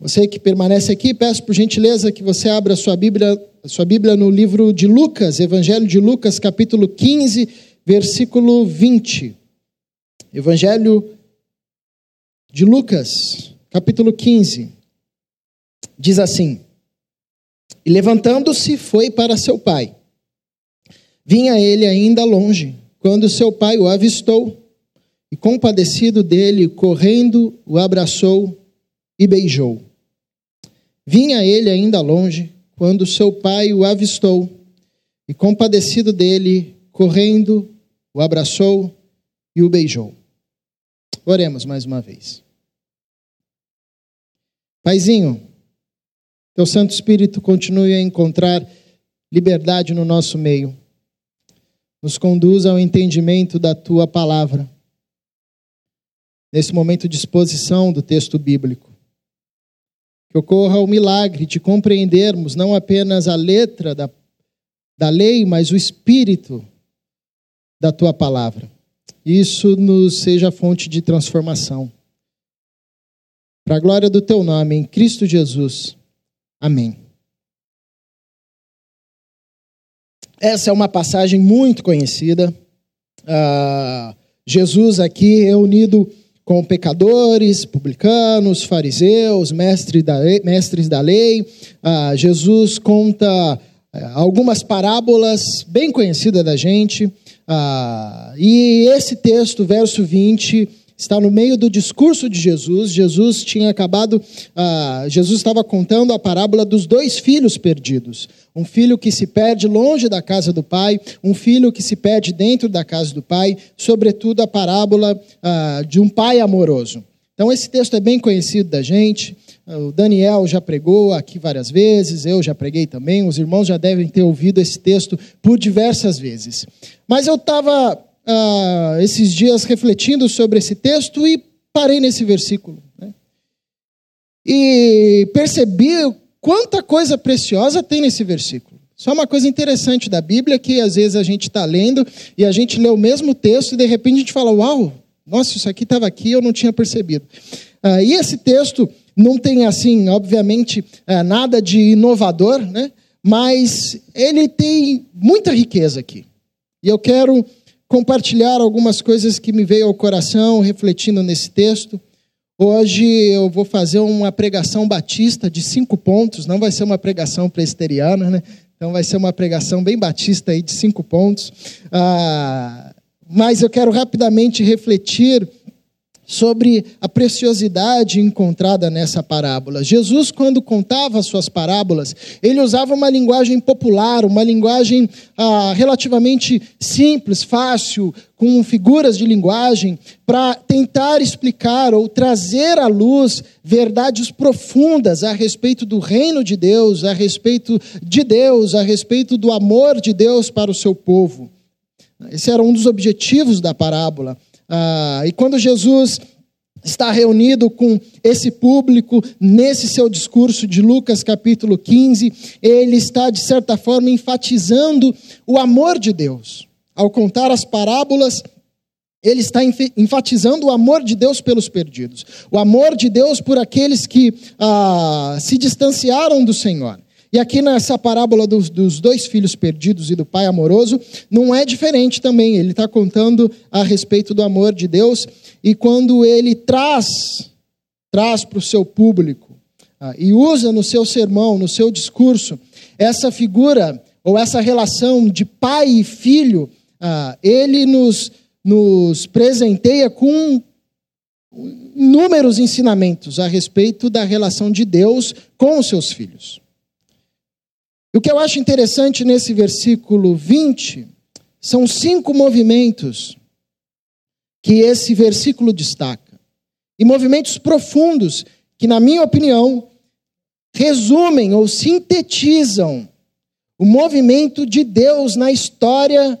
Você que permanece aqui, peço por gentileza que você abra sua Bíblia, sua Bíblia no livro de Lucas, Evangelho de Lucas, capítulo 15, versículo 20. Evangelho de Lucas, capítulo 15. Diz assim: E levantando-se, foi para seu pai. Vinha ele ainda longe, quando seu pai o avistou, e compadecido dele, correndo, o abraçou e beijou. Vinha ele ainda longe, quando seu pai o avistou, e compadecido dele, correndo, o abraçou e o beijou. Oremos mais uma vez. Paizinho, teu Santo Espírito continue a encontrar liberdade no nosso meio. Nos conduza ao entendimento da tua palavra. Nesse momento de exposição do texto bíblico que ocorra o milagre de compreendermos não apenas a letra da, da lei, mas o espírito da tua palavra. Isso nos seja fonte de transformação. Para a glória do teu nome, em Cristo Jesus. Amém. Essa é uma passagem muito conhecida. Uh, Jesus aqui reunido com pecadores, publicanos, fariseus, mestres da lei. Mestres da lei. Ah, Jesus conta ah, algumas parábolas bem conhecidas da gente. Ah, e esse texto, verso 20, está no meio do discurso de Jesus. Jesus tinha acabado, ah, Jesus estava contando a parábola dos dois filhos perdidos. Um filho que se perde longe da casa do pai, um filho que se perde dentro da casa do pai, sobretudo a parábola ah, de um pai amoroso. Então, esse texto é bem conhecido da gente. O Daniel já pregou aqui várias vezes, eu já preguei também. Os irmãos já devem ter ouvido esse texto por diversas vezes. Mas eu estava ah, esses dias refletindo sobre esse texto e parei nesse versículo. Né? E percebi quanta coisa preciosa tem nesse versículo. Só uma coisa interessante da Bíblia que às vezes a gente está lendo e a gente lê o mesmo texto e de repente a gente fala: Uau, nossa, isso aqui estava aqui eu não tinha percebido. Ah, e esse texto não tem, assim, obviamente, ah, nada de inovador, né? mas ele tem muita riqueza aqui. E eu quero compartilhar algumas coisas que me veio ao coração refletindo nesse texto. Hoje eu vou fazer uma pregação batista de cinco pontos, não vai ser uma pregação presteriana, né? Então vai ser uma pregação bem batista aí de cinco pontos. Ah, mas eu quero rapidamente refletir sobre a preciosidade encontrada nessa parábola. Jesus, quando contava suas parábolas, ele usava uma linguagem popular, uma linguagem ah, relativamente simples, fácil, com figuras de linguagem, para tentar explicar ou trazer à luz verdades profundas a respeito do reino de Deus, a respeito de Deus, a respeito do amor de Deus para o seu povo. Esse era um dos objetivos da parábola. Ah, e quando Jesus está reunido com esse público nesse seu discurso de Lucas capítulo 15, ele está, de certa forma, enfatizando o amor de Deus. Ao contar as parábolas, ele está enfatizando o amor de Deus pelos perdidos, o amor de Deus por aqueles que ah, se distanciaram do Senhor. E aqui nessa parábola dos, dos, dois filhos perdidos e do pai amoroso, não é diferente também. Ele está contando a respeito do amor de Deus e quando ele traz, traz para o seu público ah, e usa no seu sermão, no seu discurso, essa figura ou essa relação de pai e filho, ah, ele nos, nos presenteia com inúmeros ensinamentos a respeito da relação de Deus com os seus filhos. O que eu acho interessante nesse versículo 20 são cinco movimentos que esse versículo destaca. E movimentos profundos que, na minha opinião, resumem ou sintetizam o movimento de Deus na história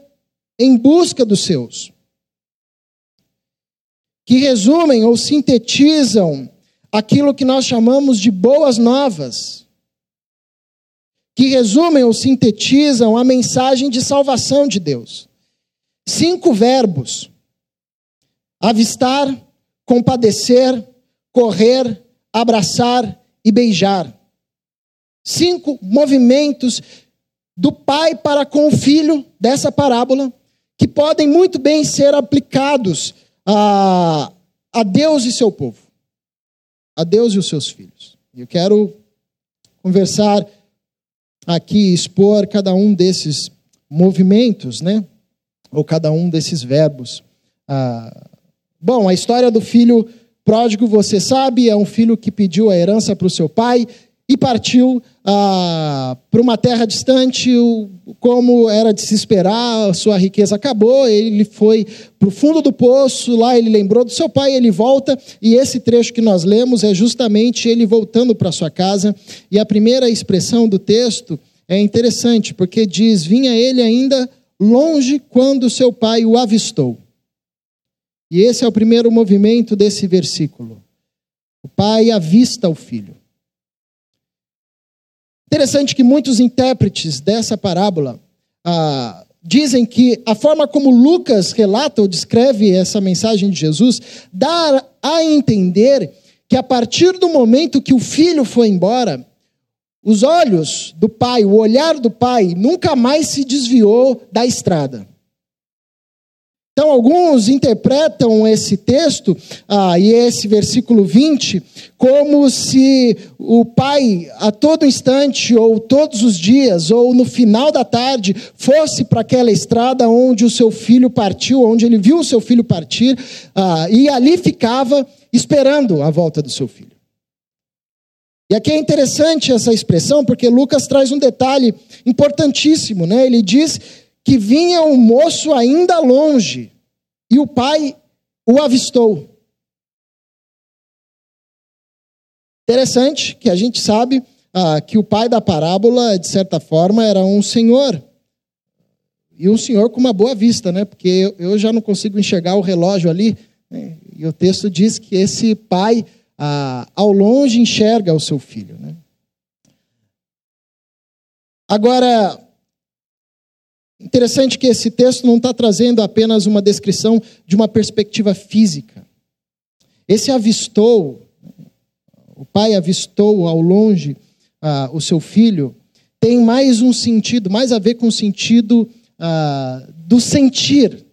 em busca dos seus. Que resumem ou sintetizam aquilo que nós chamamos de boas novas que resumem ou sintetizam a mensagem de salvação de Deus. Cinco verbos: avistar, compadecer, correr, abraçar e beijar. Cinco movimentos do pai para com o filho dessa parábola que podem muito bem ser aplicados a, a Deus e seu povo, a Deus e os seus filhos. Eu quero conversar aqui, expor cada um desses movimentos, né? Ou cada um desses verbos. Ah, bom, a história do filho pródigo, você sabe, é um filho que pediu a herança para o seu pai e partiu ah, para uma terra distante, como era de se esperar, sua riqueza acabou, ele foi para o fundo do poço, lá ele lembrou do seu pai, ele volta, e esse trecho que nós lemos é justamente ele voltando para sua casa, e a primeira expressão do texto é interessante, porque diz: Vinha ele ainda longe quando seu pai o avistou. E esse é o primeiro movimento desse versículo. O pai avista o filho. Interessante que muitos intérpretes dessa parábola ah, dizem que a forma como Lucas relata ou descreve essa mensagem de Jesus dá a entender que a partir do momento que o filho foi embora, os olhos do pai, o olhar do pai, nunca mais se desviou da estrada. Então, alguns interpretam esse texto ah, e esse versículo 20 como se o pai, a todo instante, ou todos os dias, ou no final da tarde, fosse para aquela estrada onde o seu filho partiu, onde ele viu o seu filho partir, ah, e ali ficava esperando a volta do seu filho. E aqui é interessante essa expressão, porque Lucas traz um detalhe importantíssimo, né? Ele diz que vinha um moço ainda longe, e o pai o avistou. Interessante que a gente sabe ah, que o pai da parábola, de certa forma, era um senhor. E um senhor com uma boa vista, né? Porque eu, eu já não consigo enxergar o relógio ali. Né? E o texto diz que esse pai, ah, ao longe, enxerga o seu filho. Né? Agora, Interessante que esse texto não está trazendo apenas uma descrição de uma perspectiva física. Esse avistou, o pai avistou ao longe ah, o seu filho, tem mais um sentido, mais a ver com o sentido ah, do sentir,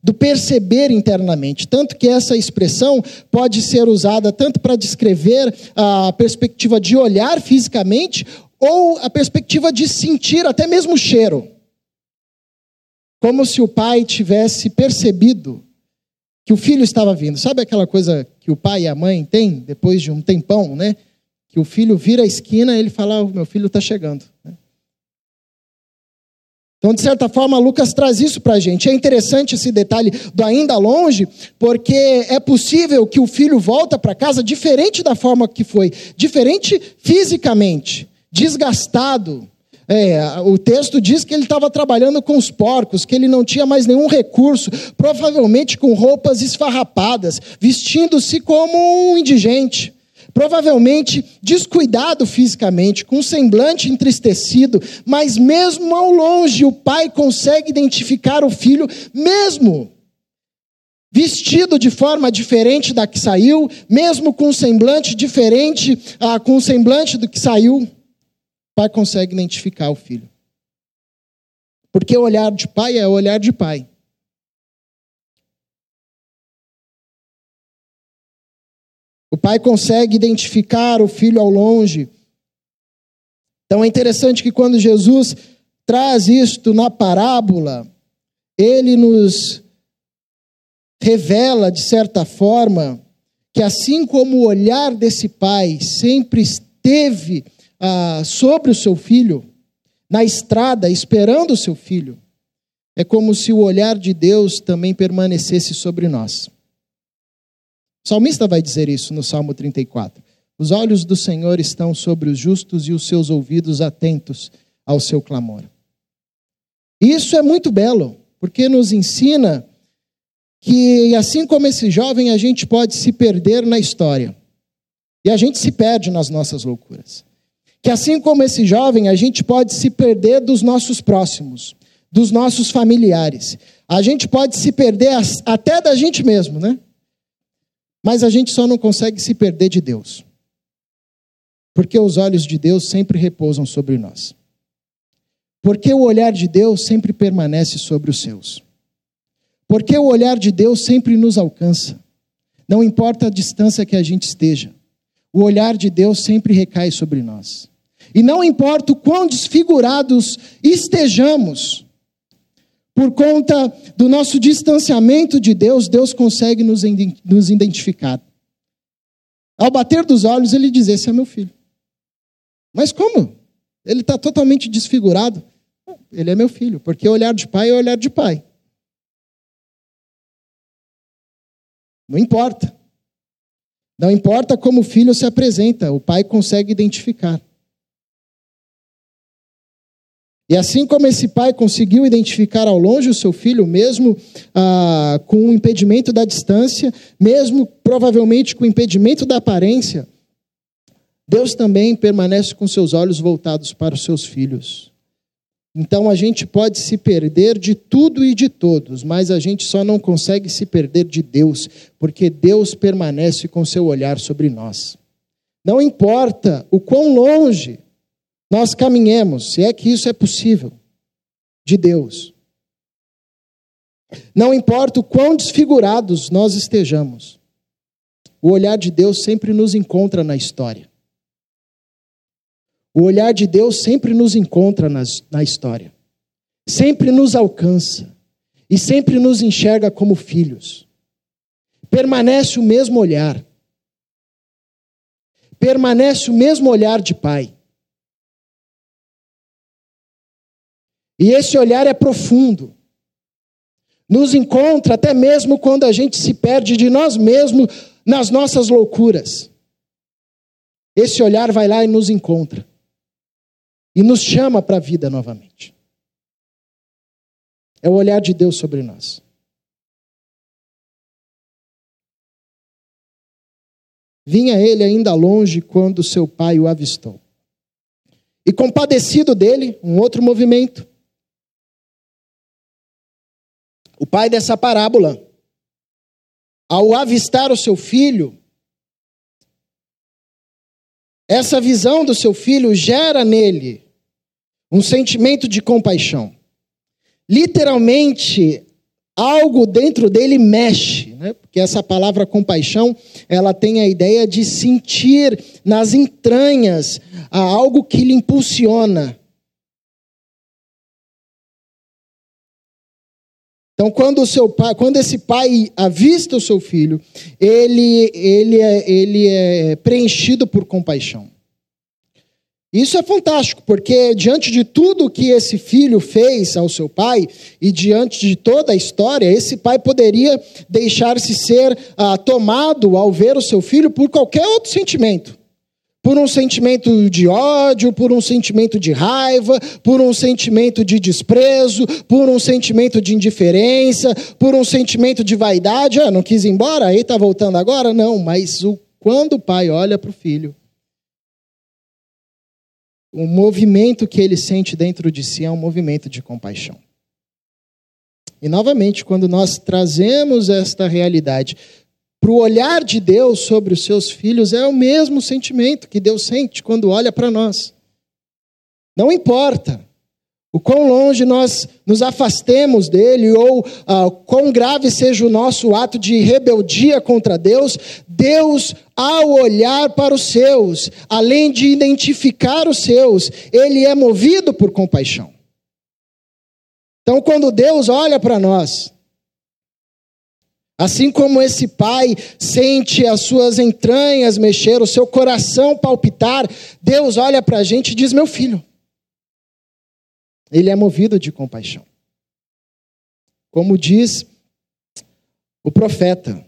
do perceber internamente. Tanto que essa expressão pode ser usada tanto para descrever a perspectiva de olhar fisicamente, ou a perspectiva de sentir até mesmo o cheiro. Como se o pai tivesse percebido que o filho estava vindo. Sabe aquela coisa que o pai e a mãe têm depois de um tempão, né? Que o filho vira a esquina e ele fala: oh, meu filho está chegando. Né? Então, de certa forma, Lucas traz isso para a gente. É interessante esse detalhe do ainda longe, porque é possível que o filho volta para casa diferente da forma que foi, diferente fisicamente, desgastado, é, o texto diz que ele estava trabalhando com os porcos, que ele não tinha mais nenhum recurso, provavelmente com roupas esfarrapadas, vestindo-se como um indigente. Provavelmente descuidado fisicamente, com um semblante entristecido, mas mesmo ao longe o pai consegue identificar o filho, mesmo vestido de forma diferente da que saiu, mesmo com um semblante diferente, ah, com o semblante do que saiu pai consegue identificar o filho. Porque o olhar de pai é o olhar de pai. O pai consegue identificar o filho ao longe. Então é interessante que quando Jesus traz isto na parábola, ele nos revela, de certa forma, que assim como o olhar desse pai sempre esteve ah, sobre o seu filho, na estrada, esperando o seu filho, é como se o olhar de Deus também permanecesse sobre nós. O salmista vai dizer isso no Salmo 34. Os olhos do Senhor estão sobre os justos e os seus ouvidos atentos ao seu clamor. Isso é muito belo, porque nos ensina que, assim como esse jovem, a gente pode se perder na história. E a gente se perde nas nossas loucuras que assim como esse jovem, a gente pode se perder dos nossos próximos, dos nossos familiares. A gente pode se perder até da gente mesmo, né? Mas a gente só não consegue se perder de Deus. Porque os olhos de Deus sempre repousam sobre nós. Porque o olhar de Deus sempre permanece sobre os seus. Porque o olhar de Deus sempre nos alcança. Não importa a distância que a gente esteja, o olhar de Deus sempre recai sobre nós. E não importa o quão desfigurados estejamos, por conta do nosso distanciamento de Deus, Deus consegue nos, nos identificar. Ao bater dos olhos, ele diz: Esse é meu filho. Mas como? Ele está totalmente desfigurado. Ele é meu filho, porque olhar de pai é olhar de pai. Não importa. Não importa como o filho se apresenta, o pai consegue identificar. E assim como esse pai conseguiu identificar ao longe o seu filho, mesmo ah, com o impedimento da distância, mesmo provavelmente com o impedimento da aparência, Deus também permanece com seus olhos voltados para os seus filhos. Então a gente pode se perder de tudo e de todos, mas a gente só não consegue se perder de Deus, porque Deus permanece com seu olhar sobre nós. Não importa o quão longe nós caminhemos, se é que isso é possível, de Deus. Não importa o quão desfigurados nós estejamos, o olhar de Deus sempre nos encontra na história. O olhar de Deus sempre nos encontra nas, na história, sempre nos alcança e sempre nos enxerga como filhos. Permanece o mesmo olhar, permanece o mesmo olhar de pai. E esse olhar é profundo. Nos encontra até mesmo quando a gente se perde de nós mesmos nas nossas loucuras. Esse olhar vai lá e nos encontra. E nos chama para a vida novamente. É o olhar de Deus sobre nós. Vinha ele ainda longe quando seu pai o avistou. E compadecido dele, um outro movimento, o pai dessa parábola, ao avistar o seu filho, essa visão do seu filho gera nele um sentimento de compaixão. Literalmente, algo dentro dele mexe, né? porque essa palavra compaixão, ela tem a ideia de sentir nas entranhas algo que lhe impulsiona. Então, quando, o seu pai, quando esse pai avista o seu filho, ele, ele, é, ele é preenchido por compaixão. Isso é fantástico, porque diante de tudo que esse filho fez ao seu pai, e diante de toda a história, esse pai poderia deixar-se ser ah, tomado ao ver o seu filho por qualquer outro sentimento por um sentimento de ódio, por um sentimento de raiva, por um sentimento de desprezo, por um sentimento de indiferença, por um sentimento de vaidade. Ah, não quis ir embora? Aí está voltando agora? Não, mas o, quando o pai olha para o filho, o movimento que ele sente dentro de si é um movimento de compaixão. E novamente, quando nós trazemos esta realidade para o olhar de Deus sobre os seus filhos é o mesmo sentimento que Deus sente quando olha para nós. Não importa o quão longe nós nos afastemos dele ou ah, quão grave seja o nosso ato de rebeldia contra Deus, Deus, ao olhar para os seus, além de identificar os seus, ele é movido por compaixão. Então, quando Deus olha para nós, Assim como esse pai sente as suas entranhas mexer, o seu coração palpitar, Deus olha para a gente e diz: Meu filho. Ele é movido de compaixão. Como diz o profeta,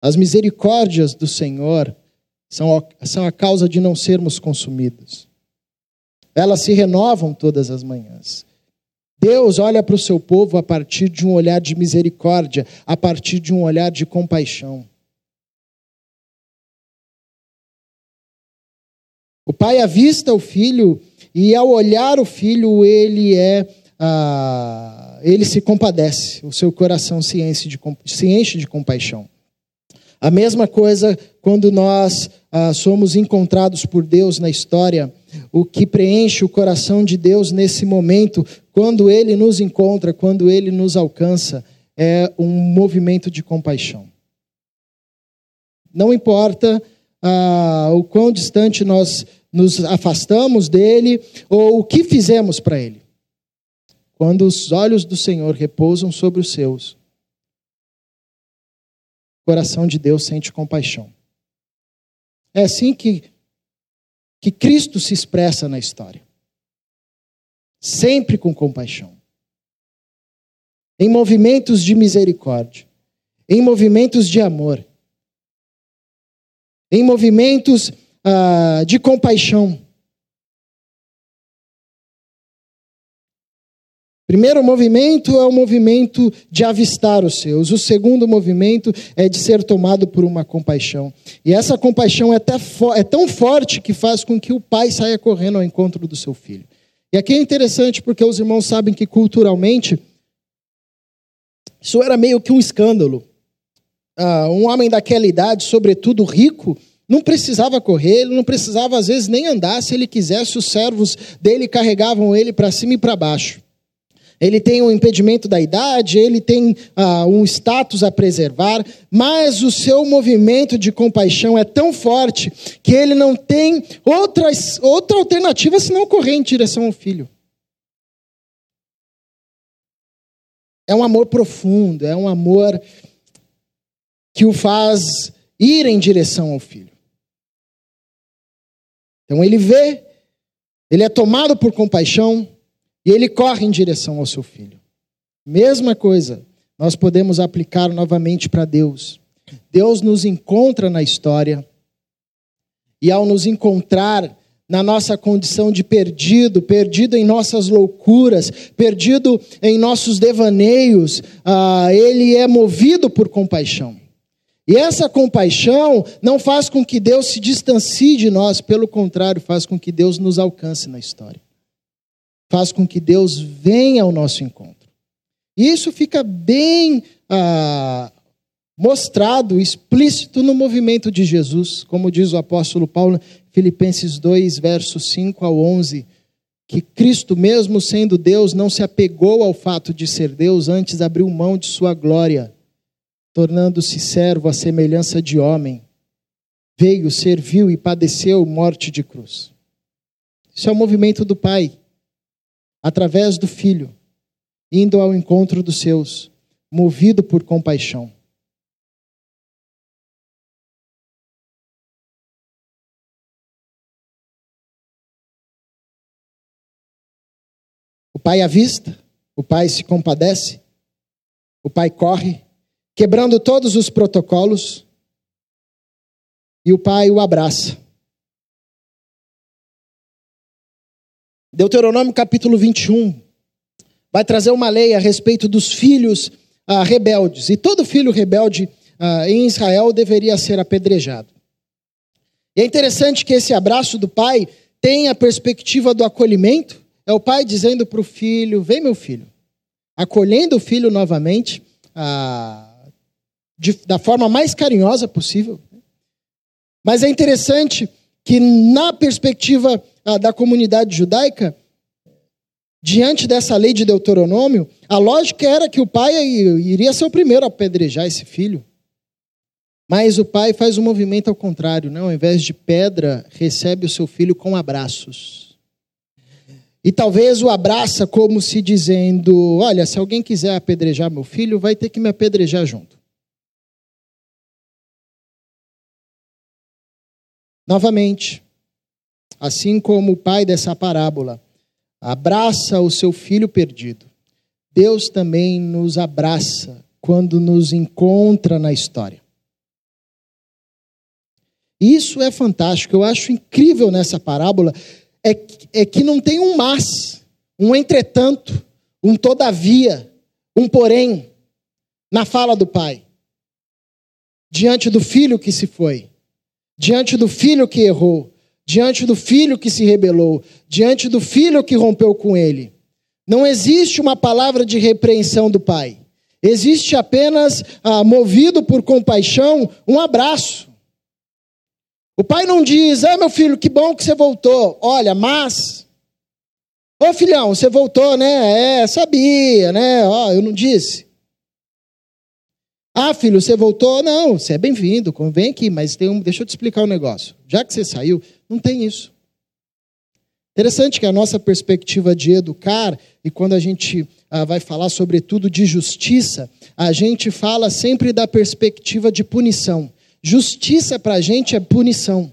as misericórdias do Senhor são a, causa de não sermos consumidos. Elas se renovam todas as manhãs. Deus olha para o seu povo a partir de um olhar de misericórdia, a partir de um olhar de compaixão. O pai avista o filho e ao olhar o filho ele é ah, ele se compadece, o seu coração se enche, de, se enche de compaixão. A mesma coisa quando nós ah, somos encontrados por Deus na história, o que preenche o coração de Deus nesse momento, quando Ele nos encontra, quando Ele nos alcança, é um movimento de compaixão. Não importa ah, o quão distante nós nos afastamos dele ou o que fizemos para ele. Quando os olhos do Senhor repousam sobre os seus, o coração de Deus sente compaixão. É assim que, que Cristo se expressa na história. Sempre com compaixão. Em movimentos de misericórdia. Em movimentos de amor. Em movimentos ah, de compaixão. Primeiro movimento é o movimento de avistar os seus. O segundo movimento é de ser tomado por uma compaixão. E essa compaixão é, é tão forte que faz com que o pai saia correndo ao encontro do seu filho. E aqui é interessante porque os irmãos sabem que culturalmente isso era meio que um escândalo. Ah, um homem daquela idade, sobretudo rico, não precisava correr, ele não precisava às vezes nem andar. Se ele quisesse, os servos dele carregavam ele para cima e para baixo ele tem um impedimento da idade, ele tem ah, um status a preservar, mas o seu movimento de compaixão é tão forte que ele não tem outras, outra alternativa senão correr em direção ao filho. É um amor profundo, é um amor que o faz ir em direção ao filho. Então ele vê, ele é tomado por compaixão, e ele corre em direção ao seu filho. Mesma coisa, nós podemos aplicar novamente para Deus. Deus nos encontra na história, e ao nos encontrar na nossa condição de perdido, perdido em nossas loucuras, perdido em nossos devaneios, ah, ele é movido por compaixão. E essa compaixão não faz com que Deus se distancie de nós, pelo contrário, faz com que Deus nos alcance na história faz com que Deus venha ao nosso encontro. Isso fica bem ah, mostrado, explícito no movimento de Jesus, como diz o apóstolo Paulo, Filipenses 2, versos 5 ao 11, que Cristo, mesmo sendo Deus, não se apegou ao fato de ser Deus, antes abriu mão de sua glória, tornando-se servo à semelhança de homem. Veio, serviu e padeceu morte de cruz. Isso é o movimento do Pai através do Filho, indo ao encontro dos seus, movido por compaixão. O pai avista, o pai se compadece, o pai corre, quebrando todos os protocolos, e o pai o abraça. Deuteronômio capítulo 21 vai trazer uma lei a respeito dos filhos ah, rebeldes. E todo filho rebelde ah, em Israel deveria ser apedrejado. E é interessante que esse abraço do pai tem a perspectiva do acolhimento. É o pai dizendo para o filho: Vem, meu filho. Acolhendo o filho novamente, ah, de, da forma mais carinhosa possível. Mas é interessante que, na perspectiva da comunidade judaica, diante dessa lei de Deuteronômio, a lógica era que o pai iria ser o primeiro a apedrejar esse filho. Mas o pai faz um movimento ao contrário, não? Ao invés de pedra, recebe o seu filho com abraços. E talvez o abraça como se dizendo: Olha, se alguém quiser apedrejar meu filho, vai ter que me apedrejar junto. Novamente, assim como o pai dessa parábola abraça o seu filho perdido, Deus também nos abraça quando nos encontra na história. Isso é fantástico, eu acho incrível nessa parábola, é, é que não tem um mas, um entretanto, um todavia, um porém, na fala do pai, diante do filho que se foi, diante do filho que errou, diante do filho que se rebelou, diante do filho que rompeu com ele. Não existe uma palavra de repreensão do pai. Existe apenas, ah, movido por compaixão, um abraço. O pai não diz: Ah, meu filho, que bom que você voltou. Olha, mas. Ô filhão, você voltou, né? É, sabia, né? Ó, eu não disse. Ah, filho, você voltou? Não, você é bem-vindo, vem aqui, mas tem um, deixa eu te explicar um negócio. Já que você saiu, não tem isso. Interessante que a nossa perspectiva de educar, e quando a gente ah, vai falar sobretudo de justiça, a gente fala sempre da perspectiva de punição. Justiça para a gente é punição.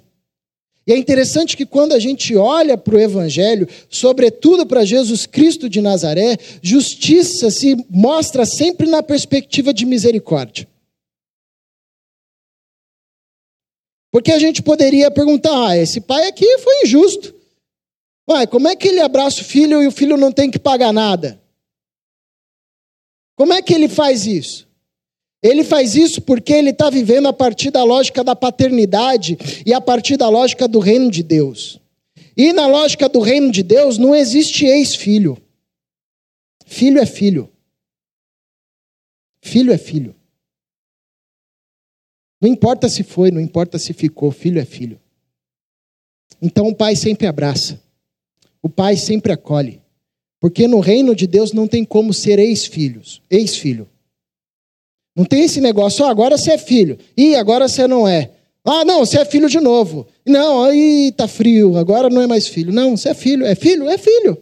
E é interessante que quando a gente olha para o Evangelho, sobretudo para Jesus Cristo de Nazaré, justiça se mostra sempre na perspectiva de misericórdia. Porque a gente poderia perguntar: ah, esse pai aqui foi injusto. Uai, como é que ele abraça o filho e o filho não tem que pagar nada? Como é que ele faz isso? Ele faz isso porque ele está vivendo a partir da lógica da paternidade e a partir da lógica do reino de Deus. E na lógica do reino de Deus não existe ex-filho. Filho é filho. Filho é filho. Não importa se foi, não importa se ficou, filho é filho. Então o pai sempre abraça. O pai sempre acolhe. Porque no reino de Deus não tem como ser ex-filhos, ex-filho. Não tem esse negócio, oh, agora você é filho, e agora você não é. Ah, não, você é filho de novo. Não, aí tá frio, agora não é mais filho. Não, você é filho, é filho, é filho.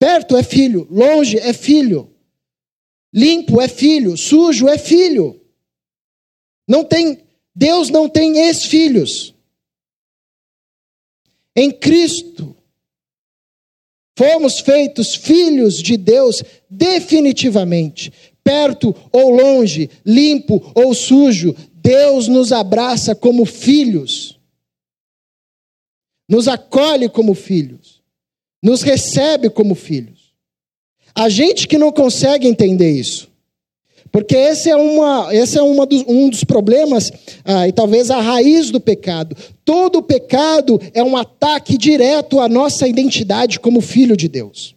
Perto é filho, longe é filho. Limpo é filho, sujo é filho. Não tem, Deus não tem ex-filhos. Em Cristo, fomos feitos filhos de Deus definitivamente perto ou longe, limpo ou sujo, Deus nos abraça como filhos, nos acolhe como filhos, nos recebe como filhos. A gente que não consegue entender isso, porque esse é, uma, esse é uma dos, um dos problemas, ah, e talvez a raiz do pecado. Todo pecado é um ataque direto à nossa identidade como filho de Deus.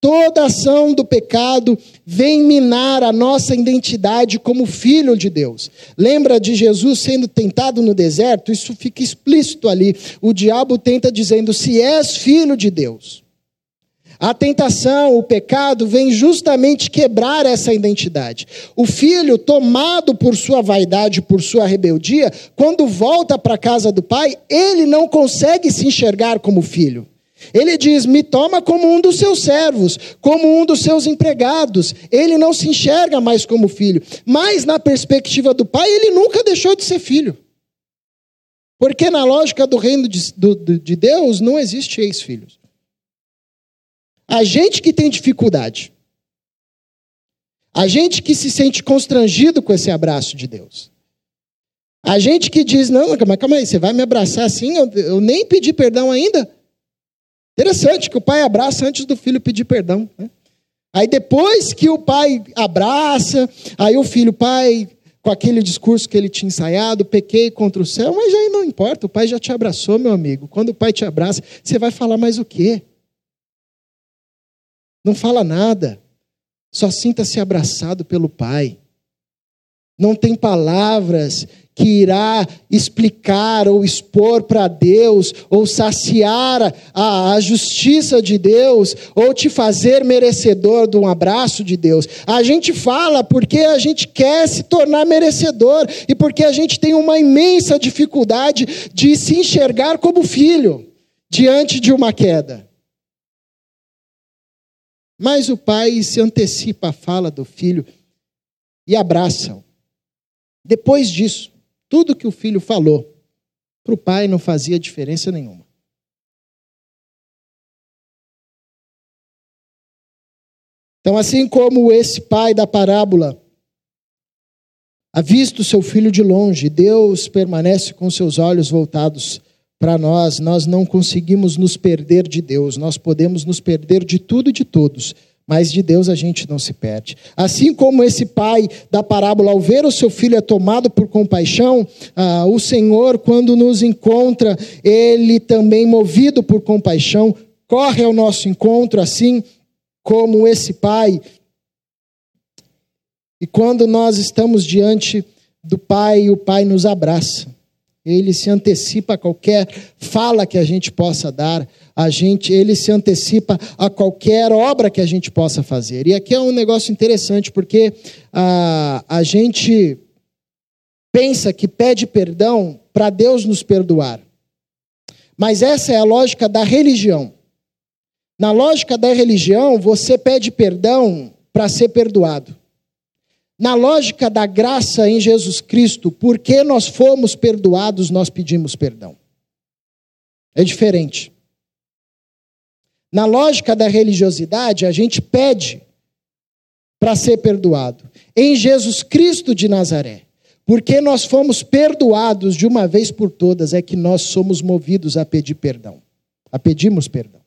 Toda ação do pecado vem minar a nossa identidade como filho de Deus. Lembra de Jesus sendo tentado no deserto? Isso fica explícito ali. O diabo tenta dizendo: se és filho de Deus. A tentação, o pecado, vem justamente quebrar essa identidade. O filho, tomado por sua vaidade, por sua rebeldia, quando volta para a casa do pai, ele não consegue se enxergar como filho. Ele diz: Me toma como um dos seus servos, como um dos seus empregados. Ele não se enxerga mais como filho. Mas, na perspectiva do pai, ele nunca deixou de ser filho. Porque, na lógica do reino de, do, de Deus, não existe ex-filhos. A gente que tem dificuldade, a gente que se sente constrangido com esse abraço de Deus, a gente que diz: Não, mas calma aí, você vai me abraçar assim? Eu, eu nem pedi perdão ainda. Interessante que o pai abraça antes do filho pedir perdão. Né? Aí depois que o pai abraça, aí o filho, pai, com aquele discurso que ele tinha ensaiado, pequei contra o céu, mas aí não importa, o pai já te abraçou, meu amigo. Quando o pai te abraça, você vai falar mais o quê? Não fala nada. Só sinta-se abraçado pelo pai. Não tem palavras que irá explicar ou expor para Deus, ou saciar a, a, justiça de Deus, ou te fazer merecedor de um abraço de Deus. A gente fala porque a gente quer se tornar merecedor e porque a gente tem uma imensa dificuldade de se enxergar como filho diante de uma queda. Mas o pai se antecipa à fala do filho e abraça-o. Depois disso, tudo que o filho falou para o pai não fazia diferença nenhuma. Então, assim como esse pai da parábola ha visto seu filho de longe, Deus permanece com seus olhos voltados para nós. Nós não conseguimos nos perder de Deus, nós podemos nos perder de tudo e de todos, mas de Deus a gente não se perde. Assim como esse pai da parábola, ao ver o seu filho é tomado por compaixão, ah, o Senhor, quando nos encontra, ele também, movido por compaixão, corre ao nosso encontro, assim como esse pai. E quando nós estamos diante do pai, o pai nos abraça, Ele se antecipa a qualquer fala que a gente possa dar, a gente, ele se antecipa a qualquer obra que a gente possa fazer. E aqui é um negócio interessante, porque a, a gente pensa que pede perdão para Deus nos perdoar. Mas essa é a lógica da religião. Na lógica da religião, você pede perdão para ser perdoado. Na lógica da graça em Jesus Cristo, porque nós fomos perdoados, nós pedimos perdão. É diferente. Na lógica da religiosidade, a gente pede para ser perdoado. Em Jesus Cristo de Nazaré, porque nós fomos perdoados de uma vez por todas, é que nós somos movidos a pedir perdão, a pedirmos perdão.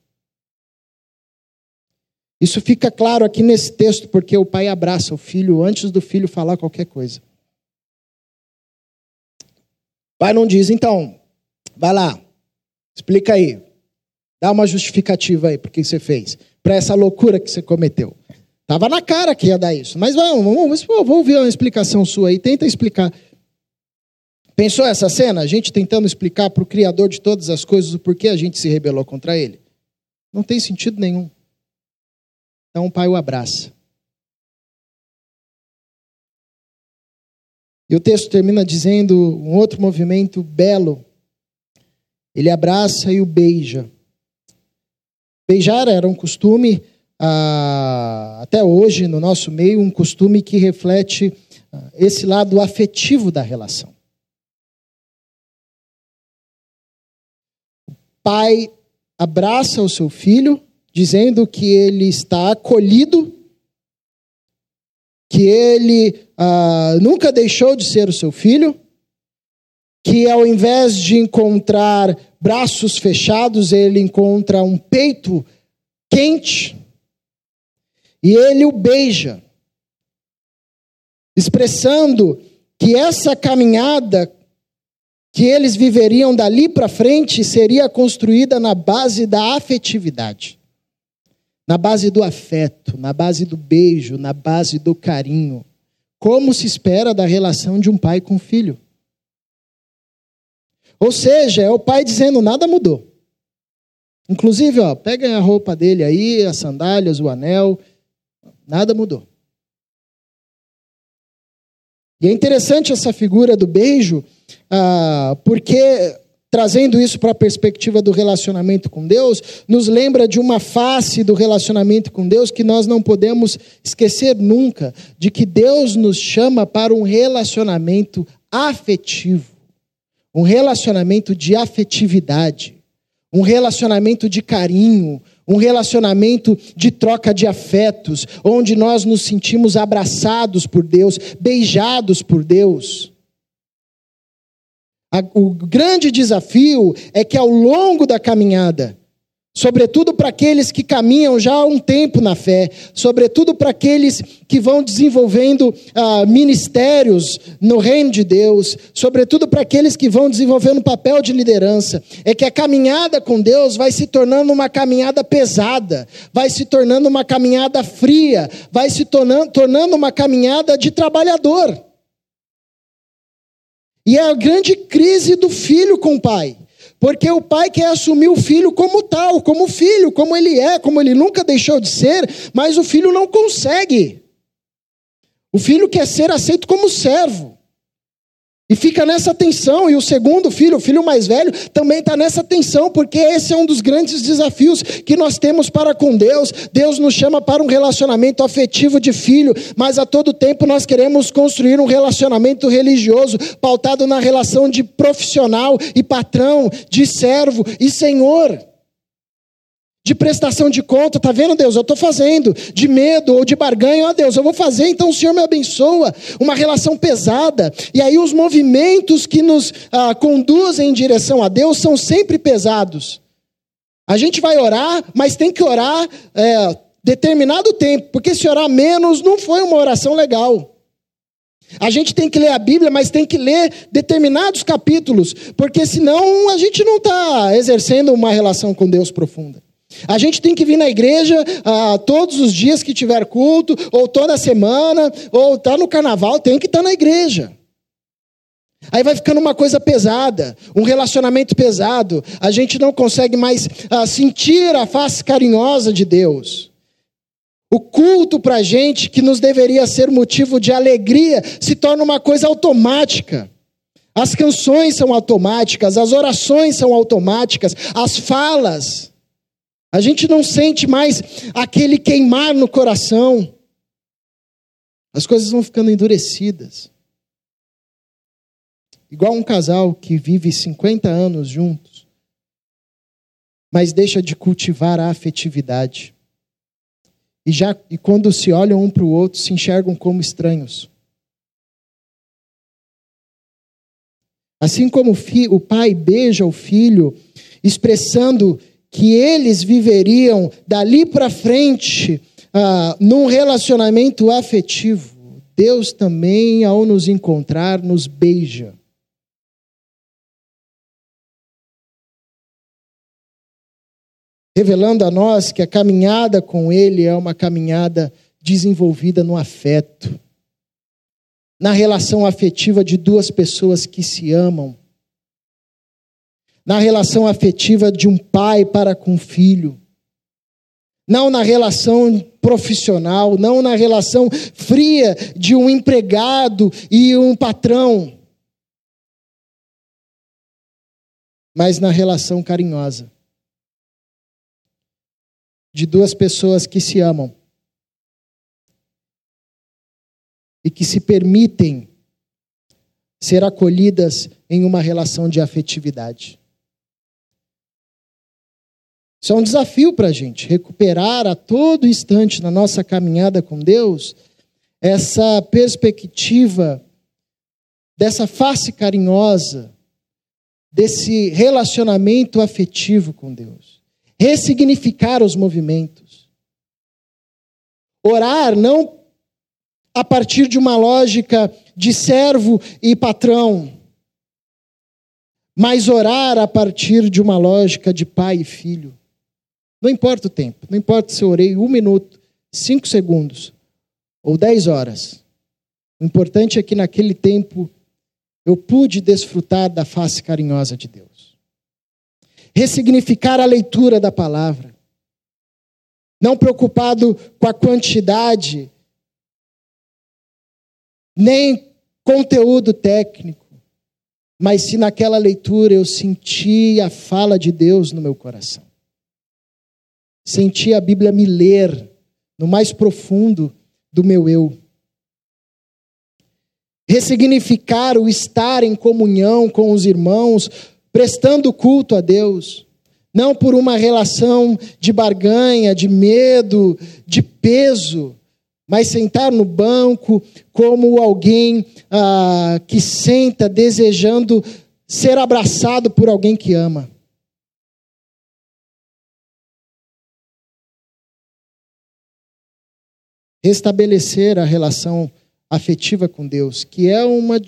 Isso fica claro aqui nesse texto, porque o pai abraça o filho antes do filho falar qualquer coisa. O pai não diz, então, vai lá, explica aí, dá uma justificativa aí por que você fez, para essa loucura que você cometeu. Estava na cara que ia dar isso, mas vamos, vamos, vamos ouvir uma explicação sua aí, tenta explicar. Pensou essa cena? A gente tentando explicar para o Criador de todas as coisas o porquê a gente se rebelou contra ele? Não tem sentido nenhum. Então o pai o abraça. E o texto termina dizendo um outro movimento belo. Ele abraça e o beija. Beijar era um costume, ah, até hoje, no nosso meio, um costume que reflete ah, esse lado afetivo da relação. O pai abraça o seu filho dizendo que ele está acolhido, que ele ah, nunca deixou de ser o seu filho, que ao invés de encontrar braços fechados, ele encontra um peito quente e ele o beija, expressando que essa caminhada que eles viveriam dali para frente seria construída na base da afetividade na base do afeto, na base do beijo, na base do carinho. Como se espera da relação de um pai com filho. Ou seja, é o pai dizendo: nada mudou. Inclusive, ó, peguem a roupa dele aí, as sandálias, o anel, nada mudou. E é interessante essa figura do beijo, ah, porque trazendo isso para a perspectiva do relacionamento com Deus, nos lembra de uma face do relacionamento com Deus que nós não podemos esquecer nunca, de que Deus nos chama para um relacionamento afetivo, um relacionamento de afetividade, um relacionamento de carinho, um relacionamento de troca de afetos, onde nós nos sentimos abraçados por Deus, beijados por Deus. O grande desafio é que ao longo da caminhada, sobretudo para aqueles que caminham já há um tempo na fé, sobretudo para aqueles que vão desenvolvendo ah, ministérios no reino de Deus, sobretudo para aqueles que vão desenvolvendo papel de liderança, é que a caminhada com Deus vai se tornando uma caminhada pesada, vai se tornando uma caminhada fria, vai se tornando, tornando uma caminhada de trabalhador. E é a grande crise do filho com o pai. Porque o pai quer assumir o filho como tal, como filho, como ele é, como ele nunca deixou de ser, mas o filho não consegue. O filho quer ser aceito como servo. E fica nessa tensão, e o segundo filho, o filho mais velho, também está nessa tensão, porque esse é um dos grandes desafios que nós temos para com Deus. Deus nos chama para um relacionamento afetivo de filho, mas a todo tempo nós queremos construir um relacionamento religioso, pautado na relação de profissional e patrão, de servo e senhor de prestação de conta, tá vendo, Deus? Eu estou fazendo, de medo ou de barganho, ó Deus, eu vou fazer, então o Senhor me abençoa. Uma relação pesada. E aí os movimentos que nos ah, conduzem em direção a Deus são sempre pesados. A gente vai orar, mas tem que orar é, determinado tempo, porque se orar menos não foi uma oração legal. A gente tem que ler a Bíblia, mas tem que ler determinados capítulos, porque senão a gente não está exercendo uma relação com Deus profunda. A gente tem que vir na igreja ah, todos os dias que tiver culto, ou toda semana, ou está no carnaval, tem que estar tá na igreja. Aí vai ficando uma coisa pesada, um relacionamento pesado. A gente não consegue mais ah, sentir a face carinhosa de Deus. O culto para a gente, que nos deveria ser motivo de alegria, se torna uma coisa automática. As canções são automáticas, as orações são automáticas, as falas. A gente não sente mais aquele queimar no coração. As coisas vão ficando endurecidas. Igual um casal que vive 50 anos juntos, mas deixa de cultivar a afetividade. E, já, e quando se olham um para o outro, se enxergam como estranhos. Assim como o, fi, o pai beija o filho, expressando que eles viveriam dali para frente ah, num relacionamento afetivo, Deus também, ao nos encontrar, nos beija. revelando a nós que a caminhada com Ele é uma caminhada desenvolvida no afeto, na relação afetiva de duas pessoas que se amam, na relação afetiva de um pai para com um filho, não na relação profissional, não na relação fria de um empregado e um patrão, mas na relação carinhosa. De duas pessoas que se amam. E que se permitem ser acolhidas em uma relação de afetividade. Isso é um desafio para a gente, recuperar a todo instante na nossa caminhada com Deus essa perspectiva dessa face carinhosa, desse relacionamento afetivo com Deus ressignificar os movimentos. Orar não a partir de uma lógica de servo e patrão, mas orar a partir de uma lógica de pai e filho. Não importa o tempo, não importa se eu orei um minuto, cinco segundos ou dez horas. O importante é que naquele tempo eu pude desfrutar da face carinhosa de Deus ressignificar a leitura da palavra. Não preocupado com a quantidade, nem conteúdo técnico, mas se naquela leitura eu senti a fala de Deus no meu coração. Senti a Bíblia me ler no mais profundo do meu eu. Ressignificar o estar em comunhão com os irmãos, prestando culto a Deus, não por uma relação de barganha, de medo, de peso, mas sentar no banco como alguém ah, que senta desejando ser abraçado por alguém que ama. Restabelecer a relação afetiva com Deus, que é uma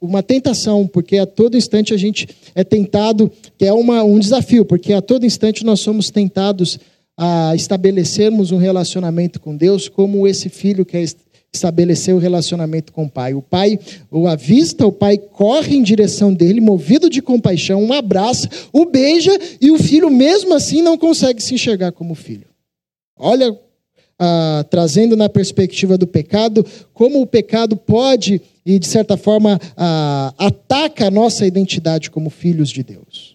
uma tentação, porque a todo instante a gente é tentado, que é uma, um desafio, porque a todo instante nós somos tentados a estabelecermos um relacionamento com Deus, como esse filho quer estabelecer o relacionamento com o pai. O pai o avista, o pai corre em direção dele, movido de compaixão, um abraço, o beija e o filho, mesmo assim, não consegue se enxergar como filho. Olha, ah, trazendo na perspectiva do pecado, como o pecado pode e, de certa forma, ataca a nossa identidade como filhos de Deus.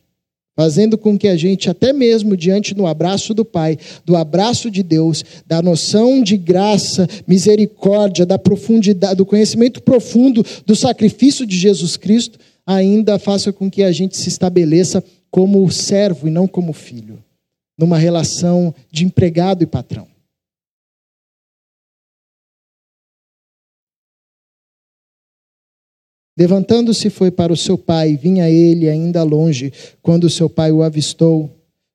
Fazendo com que a gente, até mesmo diante do abraço do Pai, do abraço de Deus, da noção de graça, misericórdia, da profundidade, do conhecimento profundo do sacrifício de Jesus Cristo, ainda faça com que a gente se estabeleça como servo e não como filho, numa relação de empregado e patrão. Levantando-se, foi para o seu pai, vinha ele ainda longe, quando seu pai o avistou,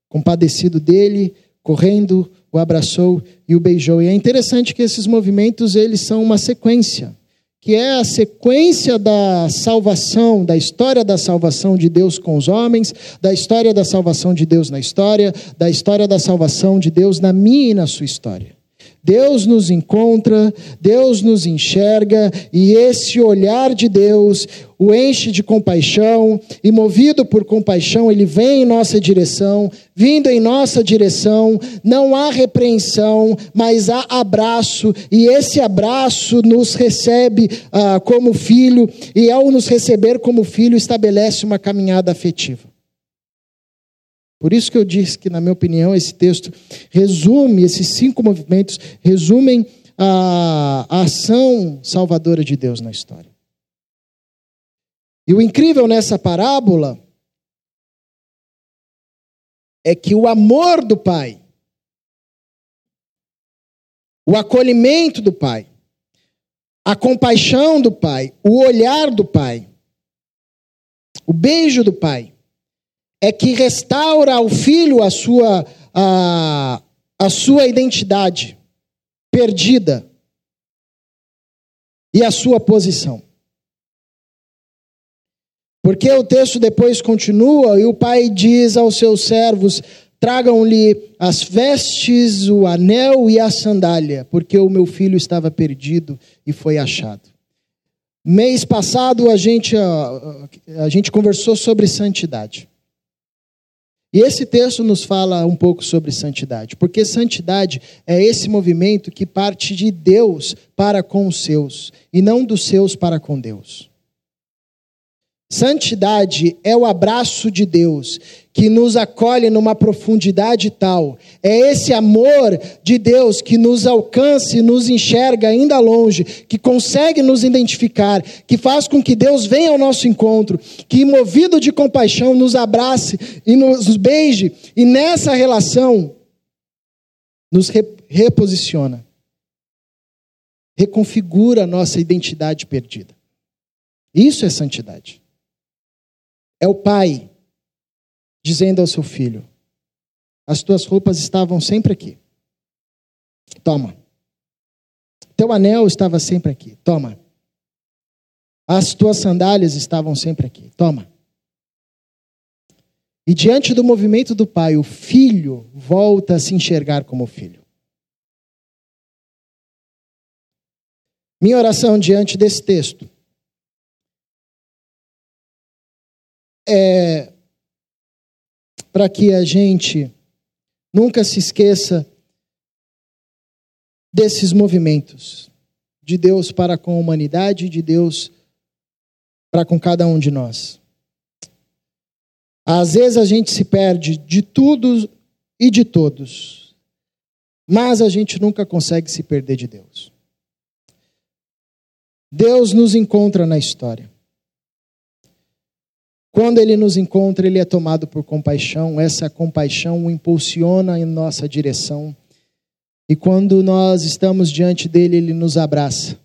compadecido dele, correndo, o abraçou e o beijou. E é interessante que esses movimentos eles são uma sequência, que é a sequência da salvação, da história da salvação de Deus com os homens, da história da salvação de Deus na história, da história da salvação de Deus na minha e na sua história. Deus nos encontra, Deus nos enxerga, e esse olhar de Deus o enche de compaixão, e movido por compaixão, ele vem em nossa direção, vindo em nossa direção, não há repreensão, mas há abraço, e esse abraço nos recebe ah, como filho, e ao nos receber como filho, estabelece uma caminhada afetiva. Por isso que eu disse que, na minha opinião, esse texto resume, esses cinco movimentos resumem a, a ação salvadora de Deus na história. E o incrível nessa parábola é que o amor do Pai, o acolhimento do Pai, a compaixão do Pai, o olhar do Pai, o beijo do Pai, é que restaura ao filho a sua, a, a sua identidade perdida e a sua posição. Porque o texto depois continua e o pai diz aos seus servos: tragam-lhe as vestes, o anel e a sandália, porque o meu filho estava perdido e foi achado. Mês passado a gente, a, a gente conversou sobre santidade. E esse texto nos fala um pouco sobre santidade, porque santidade é esse movimento que parte de Deus para com os seus, e não dos seus para com Deus. Santidade é o abraço de Deus que nos acolhe numa profundidade tal. É esse amor de Deus que nos alcança e nos enxerga ainda longe, que consegue nos identificar, que faz com que Deus venha ao nosso encontro, que movido de compaixão nos abrace e nos beije e nessa relação nos reposiciona. Reconfigura a nossa identidade perdida. Isso é santidade. É o pai dizendo ao seu filho: As tuas roupas estavam sempre aqui. Toma. Teu anel estava sempre aqui. Toma. As tuas sandálias estavam sempre aqui. Toma. E diante do movimento do pai, o filho volta a se enxergar como filho. Minha oração diante desse texto é para que a gente nunca se esqueça desses movimentos de Deus para com a humanidade, de Deus para com cada um de nós. Às vezes a gente se perde de tudo e de todos, mas a gente nunca consegue se perder de Deus. Deus nos encontra na história. Quando ele nos encontra, ele é tomado por compaixão, essa compaixão o impulsiona em nossa direção. E quando nós estamos diante dele, ele nos abraça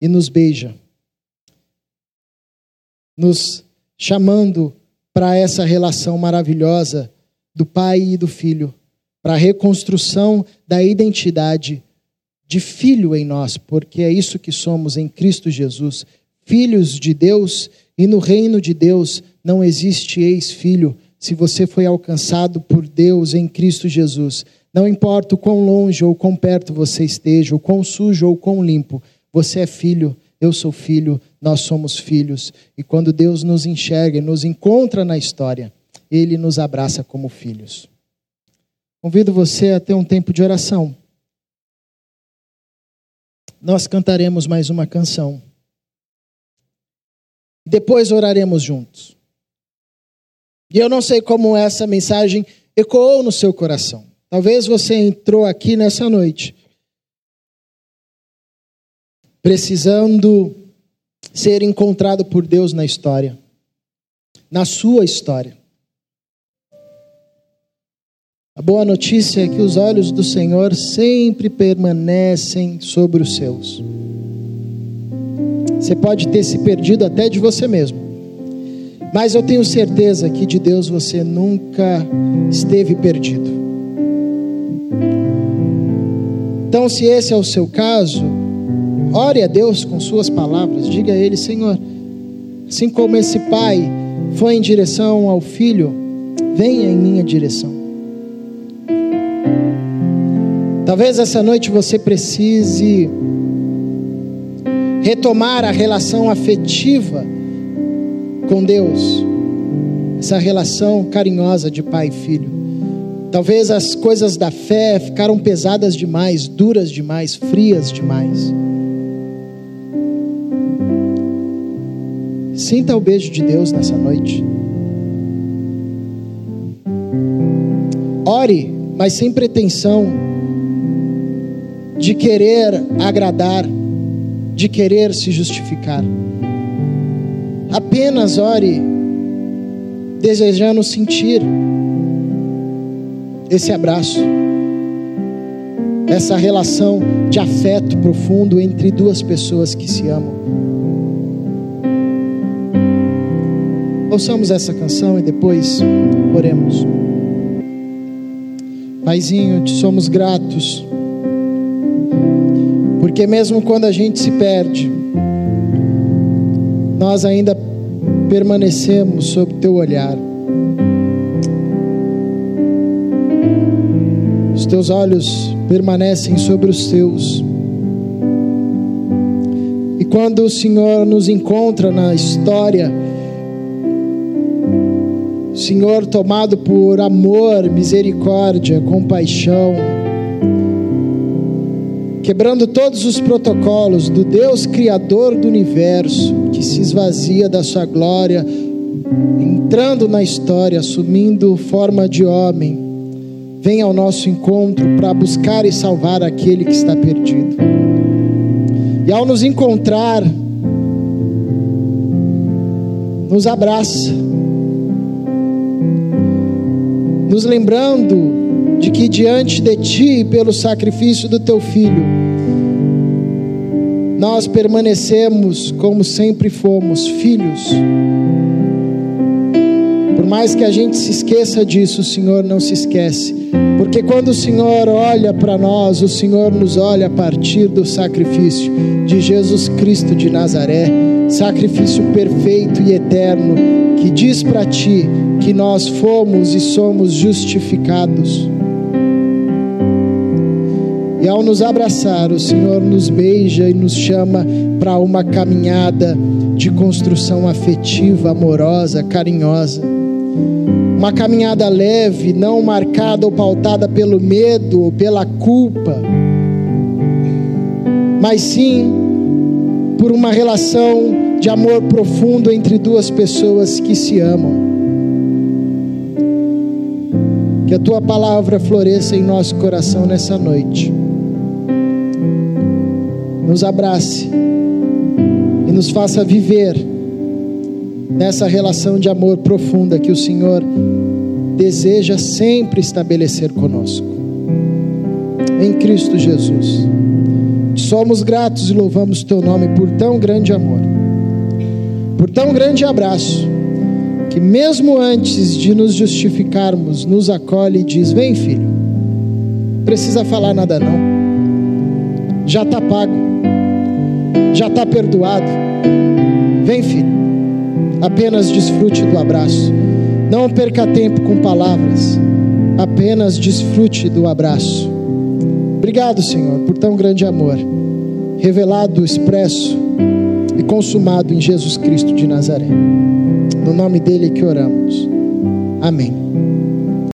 e nos beija, nos chamando para essa relação maravilhosa do pai e do filho, para a reconstrução da identidade de filho em nós, porque é isso que somos em Cristo Jesus, filhos de Deus e no reino de Deus não existe ex-filho se você foi alcançado por Deus em Cristo Jesus. Não importa o quão longe ou quão perto você esteja, o quão sujo ou quão limpo, você é filho, eu sou filho, nós somos filhos. E quando Deus nos enxerga e nos encontra na história, Ele nos abraça como filhos. Convido você a ter um tempo de oração. Nós cantaremos mais uma canção. Depois oraremos juntos. E eu não sei como essa mensagem ecoou no seu coração. Talvez você entrou aqui nessa noite precisando ser encontrado por Deus na história, na sua história. A boa notícia é que os olhos do Senhor sempre permanecem sobre os seus. Você pode ter se perdido até de você mesmo. Mas eu tenho certeza que de Deus você nunca esteve perdido. Então, se esse é o seu caso, ore a Deus com suas palavras. Diga a Ele, Senhor, assim como esse pai foi em direção ao filho, venha em minha direção. Talvez essa noite você precise retomar a relação afetiva com Deus, essa relação carinhosa de pai e filho. Talvez as coisas da fé ficaram pesadas demais, duras demais, frias demais. Sinta o beijo de Deus nessa noite. Ore, mas sem pretensão de querer agradar, de querer se justificar. Apenas ore desejando sentir esse abraço, essa relação de afeto profundo entre duas pessoas que se amam. Ouçamos essa canção e depois oremos. Paizinho, te somos gratos, porque mesmo quando a gente se perde, nós ainda permanecemos sob teu olhar. Os teus olhos permanecem sobre os teus. E quando o Senhor nos encontra na história, Senhor, tomado por amor, misericórdia, compaixão, quebrando todos os protocolos do Deus Criador do universo, que se esvazia da sua glória, entrando na história, assumindo forma de homem, vem ao nosso encontro para buscar e salvar aquele que está perdido. E ao nos encontrar, nos abraça nos lembrando de que diante de Ti, pelo sacrifício do Teu Filho, nós permanecemos como sempre fomos, filhos. Por mais que a gente se esqueça disso, o Senhor não se esquece. Porque quando o Senhor olha para nós, o Senhor nos olha a partir do sacrifício de Jesus Cristo de Nazaré, sacrifício perfeito e eterno, que diz para ti que nós fomos e somos justificados. E ao nos abraçar, o Senhor nos beija e nos chama para uma caminhada de construção afetiva, amorosa, carinhosa. Uma caminhada leve, não marcada ou pautada pelo medo ou pela culpa, mas sim por uma relação de amor profundo entre duas pessoas que se amam. Que a tua palavra floresça em nosso coração nessa noite. Nos abrace e nos faça viver nessa relação de amor profunda que o Senhor deseja sempre estabelecer conosco. Em Cristo Jesus. Somos gratos e louvamos teu nome por tão grande amor, por tão grande abraço que mesmo antes de nos justificarmos, nos acolhe e diz: Vem, filho, precisa falar nada não, já está pago, já está perdoado. Vem, filho, apenas desfrute do abraço, não perca tempo com palavras, apenas desfrute do abraço. Obrigado, Senhor, por tão grande amor, revelado, expresso e consumado em Jesus Cristo de Nazaré. No nome dele que oramos. Amém.